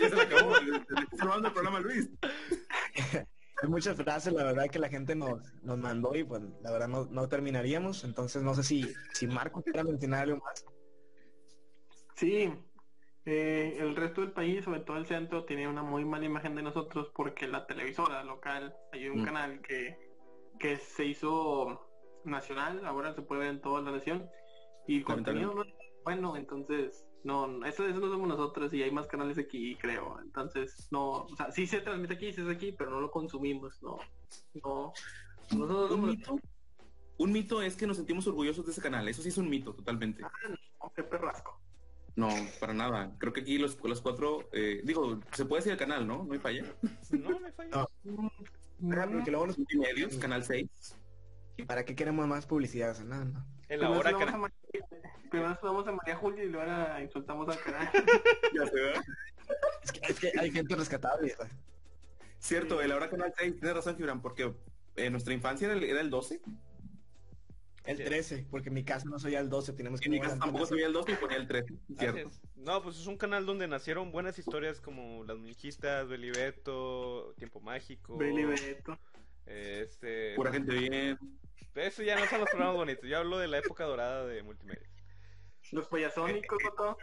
Ya se le acabó. está salvando el programa a Luis. hay muchas frases, la verdad, que la gente nos, nos mandó y pues la verdad no, no terminaríamos. Entonces no sé si, si Marco quiera mencionar algo más. Sí, eh, el resto del país, sobre todo el centro, tiene una muy mala imagen de nosotros porque la televisora local, hay un Mm. canal que, que se hizo nacional, ahora se puede ver en toda la nación, y el contenido no es bueno, entonces, no, eso, eso no somos nosotros y hay más canales aquí, creo, entonces, no, o sea, sí se transmite aquí, sí es aquí, pero no lo consumimos, no, no, nosotros Un mito, un mito es que nos sentimos orgullosos de ese canal. Eso sí es un mito, totalmente. oh, qué perrasco. No, para nada. Creo que aquí los, los cuatro, eh, digo, se puede decir el canal, ¿no? No hay falla. No, me falla. No. Ajá, porque luego nos Multimedios, canal 6. ¿Para qué queremos más publicidad? Sea, no, no. En la Primero hora saludamos que... a María- Primero saludamos a María Julia y luego la insultamos al canal. Ya se ve. Es que, es que hay gente rescatable. Cierto, el ahora canal 6, tienes razón, Gibran, porque en nuestra infancia era el, era el 12. El Sí. 13, porque en mi casa no soy al 12, tenemos que En mi casa tampoco veía el 12 y ponía el 13. Así Cierto. es. No, pues es un canal donde nacieron buenas historias como Las Muñequistas, Belibeto, Tiempo Mágico. Beli Beto. eh, Este... Pura gente bien. Eso ya no son los programas bonitos. Yo hablo de la época dorada de multimedia. Los payasónicos, Coto.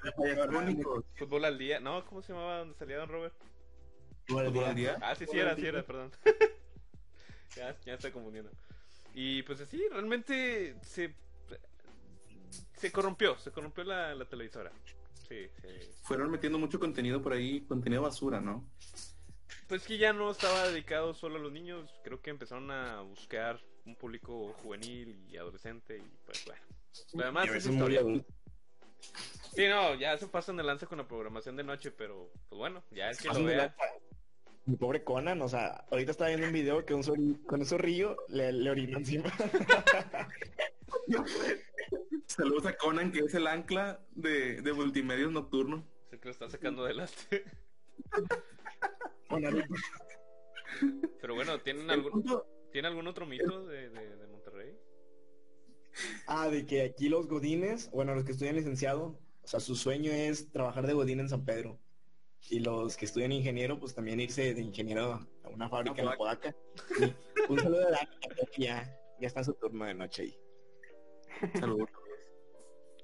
Fútbol al día. No, ¿cómo se llamaba donde salía Don Robert? Fútbol al día. Ah, sí, sí era, sí era, perdón. ya, ya estoy confundiendo. Y pues así, realmente se... Se corrompió, se corrompió la, la televisora. Sí, sí. Fueron metiendo mucho contenido por ahí, contenido basura, ¿no? Pues que ya no estaba dedicado solo a los niños, creo que empezaron a buscar un público juvenil y adolescente y pues bueno. Lo demás Y a es historia. Sí, no, ya se pasan de lanza con la programación de noche, pero pues bueno, ya el que lo vea. Mi pobre Conan, o sea, ahorita estaba viendo un video que un zorri- con un zorrillo le, le orinó encima. Saludos a Conan, que es el ancla de, de multimedios nocturno. Es el que lo está sacando adelante. Pero bueno, ¿tienen algún, punto- ¿tiene algún otro mito de, de, de Monterrey? ah, de que aquí los godines, bueno, los que estudian licenciado, o sea, su sueño es trabajar de godín en San Pedro. Y los que estudian ingeniero, pues también irse de ingeniero a una fábrica en Apodaca. Y un saludo a Dani, que ya, ya está en su turno de noche ahí. Saludos.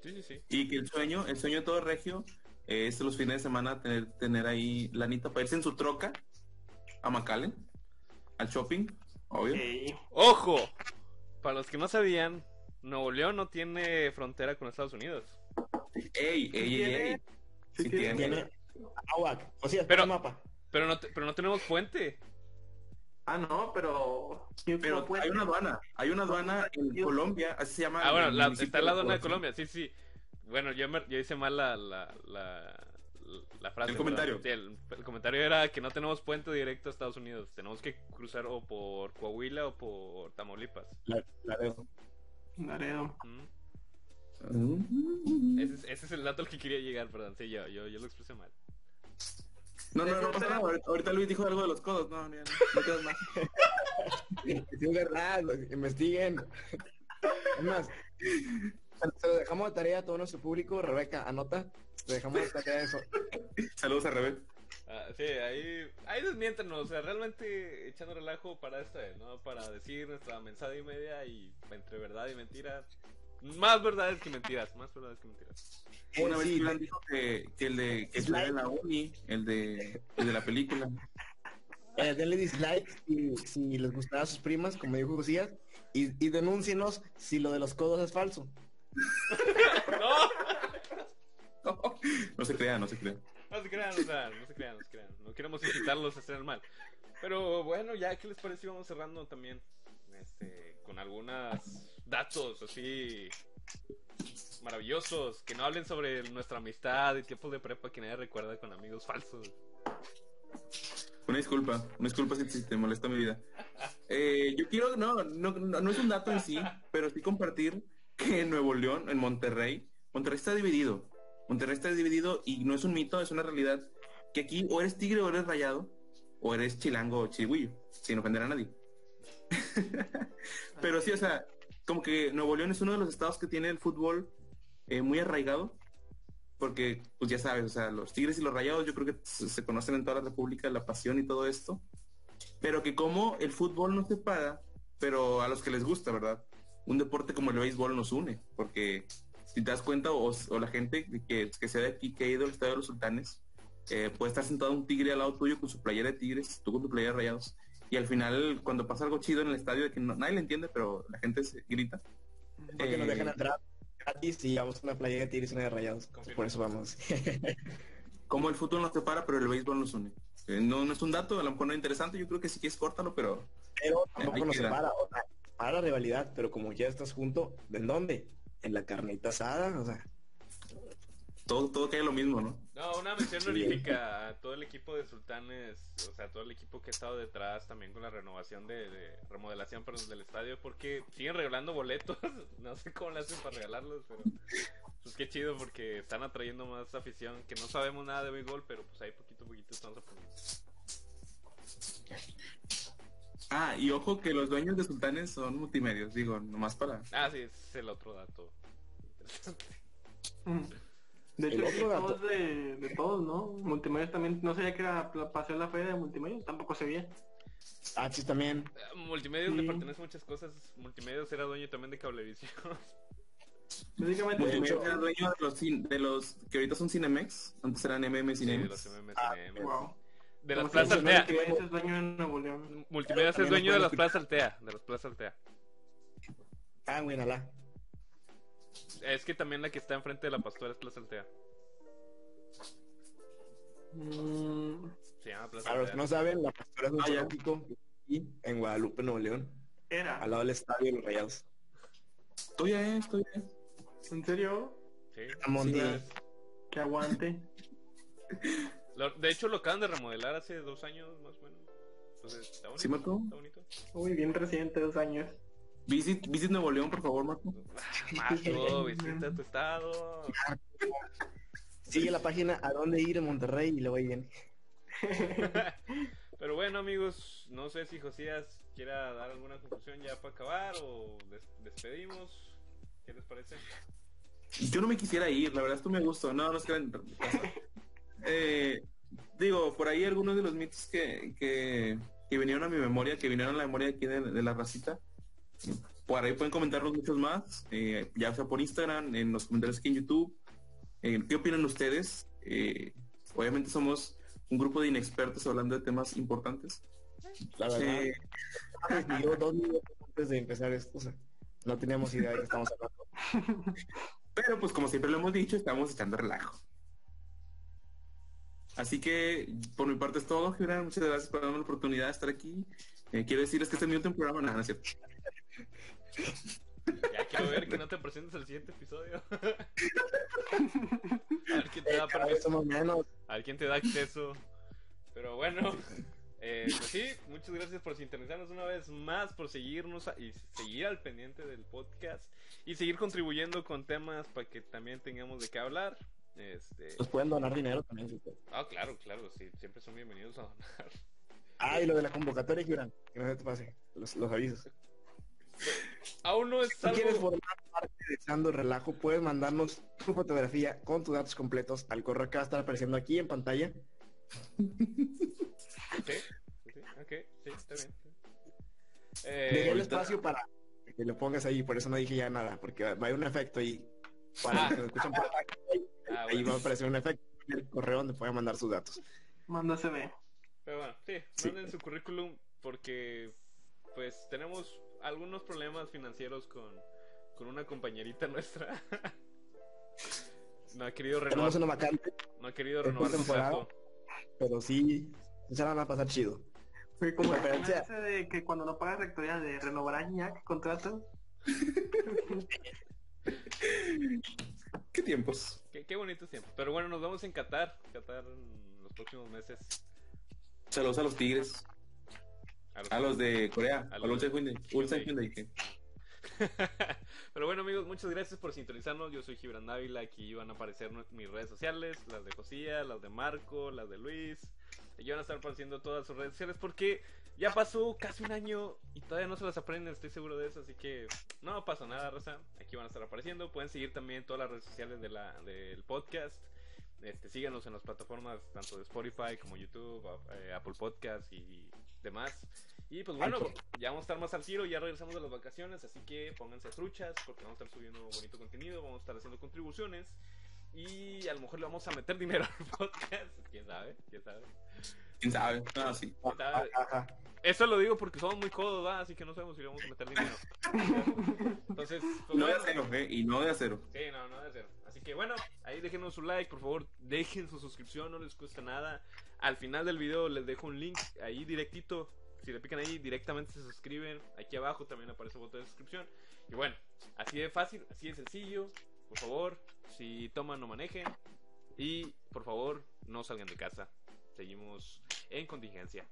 Sí, sí, sí. Y que el sueño, el sueño de todo regio eh, este los fines de semana tener, tener ahí lanita para irse en su troca a McAllen, al shopping, obvio. ¡Ojo! Para los que no sabían, Nuevo León no tiene frontera con Estados Unidos. Ey, ey, ey, ey. Sí Sí tiene. tiene. Tiene agua. O sea, Pero- pero mapa. Pero no, te- pero no tenemos puente. Ah, no, pero... Pero hay una aduana, hay una aduana en. Colombia, así se llama. Ah, bueno, la- está la aduana de. Colombia, sí, sí. Bueno, yo, me- yo hice mal la, la, la, la frase. El comentario. Sí, el, el comentario era que no tenemos puente directo a Estados Unidos. Tenemos que cruzar o por Coahuila o por Tamaulipas. La, la veo. Laredo. Mm. Mm. Ese, es, ese es el dato al que quería llegar, perdón. Sí, yo, yo, yo lo expresé mal. No, no, no pasa nada. Ahorita- Luis dijo algo de los codos. No, no, no, no quedas más. Sí, es verdad, investiguen. Es más, se- lo dejamos de tarea a todo nuestro público. Rebeca, anota. Te dejamos de tarea eso. Saludos a Rebe. Ah, sí, ahí, ahí desmiéntanos, o sea, realmente echando relajo para esta vez, ¿no? Para decir nuestra mensada y media y entre verdad y mentira. Más verdades que mentiras, más verdades que mentiras. Una Eh, vez sí, Plan dijo que, que el de que en la uni, el de, el de la película. eh, denle dislike si, si les gustará a sus primas, como dijo Josías. Y, y denúncienos si lo de los codos es falso. ¡No! No se crea, no se crea. No se crean, o sea, no se crean, no se crean. No queremos incitarlos a hacer el mal. Pero bueno, ya, ¿qué les parece? Vamos cerrando también este, con algunos datos así maravillosos. Que no hablen sobre nuestra amistad y tiempos de prepa que nadie recuerda con amigos falsos. Una disculpa, una disculpa si, te molesta mi vida. Eh, yo quiero, no, no, no, es un dato en sí, pero sí compartir que en Nuevo León, en Monterrey, Monterrey está dividido. Monterrey está dividido y no es un mito, es una realidad. Que aquí o eres tigre o eres rayado, o eres chilango o chigüillo, sin ofender a nadie. pero sí, o sea, como que Nuevo León es uno de los estados que tiene el fútbol eh, muy arraigado porque pues ya sabes, o sea, los Tigres y los Rayados yo creo que se, conocen en toda la República la pasión y todo esto, pero que como el fútbol no se paga, pero a los que les gusta, ¿verdad? Un deporte como el béisbol nos une, porque si te das cuenta o, o la gente que, que sea de aquí, que ha ido al Estadio de los Sultanes, eh, puede estar sentado un tigre al lado tuyo con su playera de Tigres, tú con tu playera de Rayados, y al final cuando pasa algo chido en el estadio de que no- nadie le entiende, pero la gente se grita, Porque nos Eh, dejan entrar gratis y vamos a una playa de tigres y una de rayados. Confirmo. Por eso vamos. como el fútbol nos separa, pero el béisbol nos une. Eh, No, no es un dato, a lo mejor no es interesante, yo creo que sí quieres córtalo, pero Pero tampoco Ahí nos separa. O sea, para la rivalidad, pero como ya estás junto, ¿en dónde? En la carnita asada, o sea. Todo, todo cae lo mismo, ¿no? No, una mención honorífica a todo el equipo de Sultanes, o sea, todo el equipo que ha estado detrás también con la renovación de, de remodelación perdón, del estadio, porque siguen regalando boletos, no sé cómo le hacen para regalarlos, pero pues qué chido porque están atrayendo más afición, que no sabemos nada de béisbol, pero pues ahí poquito a poquito estamos aprendiendo. Ah, y ojo que los dueños de Sultanes son multimedios, digo, nomás para... Ah, sí, ese es el otro dato. interesante. Mm. De El hecho, otro sí, dato. todos de, de todos, ¿no? Multimedia también, no sabía que era paseo la feria de multimedia, tampoco se veía. Ah, sí, también. Eh, Multimedios le Sí. pertenece muchas cosas, Multimedios era dueño también de Cablevisión. Básicamente, hecho- era dueño de los, de los que ahorita son Cinemex, antes eran MM Sí, de Cinemex. los MMS, Ah, wow. de las plazas Altea. Multimedia es dueño de Nuevo León. Multimedios es dueño de las plazas Altea, de las plazas Altea. Ah, bueno, la. Es que también la que está enfrente de la pastora es Plaza Altea. Mm, Se llama Plaza Para los que no saben, la pastora es un Ah, zoológico aquí en Guadalupe, Nuevo León, era. al lado del estadio de los rayados. Todavía es, todavía es. ¿En serio? Sí. Sí. Que aguante. Lo- de hecho, lo acaban de remodelar hace dos años más o menos. Entonces, está bonito. ¿Sí, Marco? Está bonito. Uy, bien reciente, dos años. Visit, visit Nuevo León, por favor, Marco. Marco, visita tu estado. Sigue la página a dónde ir en Monterrey y le voy bien. Pero bueno, amigos, no sé si Josías quiera dar alguna conclusión ya para acabar o des- despedimos. ¿Qué les parece? Yo no me quisiera ir, la verdad esto me gustó. No, no es que... Eh, digo, por ahí algunos de los mitos que, que, que vinieron a mi memoria, que vinieron a la memoria aquí de, de la racita. Por ahí pueden comentarlos muchos más, eh, ya sea por Instagram, en los comentarios aquí en YouTube. Eh, ¿Qué opinan ustedes? Eh, obviamente somos un grupo de inexpertos hablando de temas importantes. La verdad, ni yo dos minutos antes de empezar esto, o sea, no teníamos idea de qué estamos hablando. pero pues como siempre lo hemos dicho, estamos echando relajo. Así que por mi parte es todo, Gibran. Muchas gracias por darme la oportunidad de estar aquí. Eh, quiero decirles que este minuto en programa, nada, no es cierto. Ya quiero ver que no te presentes al siguiente episodio. a ver quién te da permiso. A ver quién te da acceso. Pero bueno, eh, pues sí, muchas gracias por sintonizarnos una vez más, por seguirnos y seguir al pendiente del podcast y seguir contribuyendo con temas para que también tengamos de qué hablar. Este, pueden donar dinero también. si ustedes. ah, claro, claro, sí, siempre son bienvenidos a donar. Ah, y lo de la convocatoria, Gibran, que no se te pase, los, los avisos. Aún no es Si quieres formar parte de Echando Relajo, puedes mandarnos tu fotografía con tus datos completos al correo que va a estar apareciendo aquí en pantalla. Sí, sí, sí, ok, sí, está bien. Eh, Dejé el espacio para que lo pongas ahí, por eso no dije ya nada, porque va a haber un efecto ahí. Para Ah. los que nos escuchan por acá, ah, ahí bueno. va a aparecer un efecto en el correo donde pueden mandar sus datos. CB. Pero bueno, sí, Sí. manden su currículum porque pues tenemos algunos problemas financieros con, con una compañerita nuestra. no ha querido renovar, Tenemos una vacante, no ha querido renovar temporada. pero sí, se la van a pasar chido. Fue como Referencia. de que cuando no pagas rectoría de renovar a ñac contratan. ¿Qué tiempos? Qué, qué bonitos tiempos. Pero bueno, nos vamos en Qatar, Qatar en los próximos meses. Saludos a los Tigres, A los- a los de Corea, A a los de- Hyundai. Hyundai, Pero bueno amigos, muchas gracias por sintonizarnos. Yo soy Gibran Dávila, aquí van a aparecer mis redes sociales, las de Josía, las de Marco, las de Luis. Y van a estar apareciendo todas sus redes sociales porque ya pasó casi un año y todavía no se las aprenden, estoy seguro de eso. Así que no pasa nada, Rosa. Aquí van a estar apareciendo. Pueden seguir también todas las redes sociales de la, del podcast. Este, síganos en las plataformas tanto de Spotify como YouTube, eh, Apple Podcast y demás. Y pues bueno, ya vamos a estar más al tiro, ya regresamos de las vacaciones, así que pónganse truchas porque vamos a estar subiendo bonito contenido, vamos a estar haciendo contribuciones y a lo mejor le vamos a meter dinero al podcast, quién sabe, quién sabe. ¿Quién sabe? No, sí. quién sabe. Eso lo digo porque somos muy codos, así que no sabemos si le vamos a meter dinero. Entonces, pues No de acero, ¿eh? Y no de acero. Sí, no, no debe ser. Así que bueno, ahí déjenos su like, por favor, dejen su suscripción, no les cuesta nada. Al final del video les dejo un link ahí directito. Si le pican ahí, directamente se suscriben. Aquí abajo también aparece el botón de suscripción. Y bueno, así de fácil, así de sencillo. Por favor, si toman, no manejen. Y por favor, no salgan de casa. Seguimos en contingencia.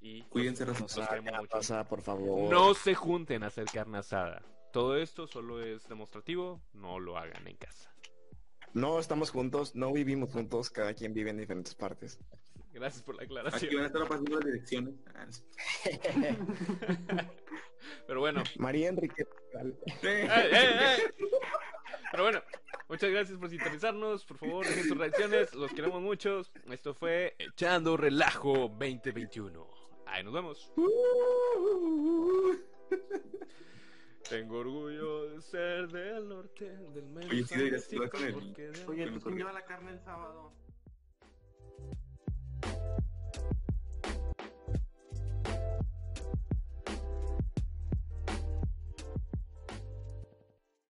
Y Cuídense, los, los queremos mucho. Pasa, por favor. No se junten a hacer carne asada. Todo esto solo es demostrativo, no lo hagan en casa. No estamos juntos, no vivimos juntos, cada quien vive en diferentes partes. Gracias por la Aquí aclaración. van a estar pasando las direcciones. Ah. Pero bueno, María Enrique. Pero bueno, muchas gracias por sintonizarnos. Por favor, dejen sus reacciones. Los queremos mucho. Esto fue Echando Relajo 2021. Ahí nos vemos. Tengo orgullo de ser del norte, del medio Oye, sí deberías hablar con él. Oye, ¿tú quién lleva la carne el sábado?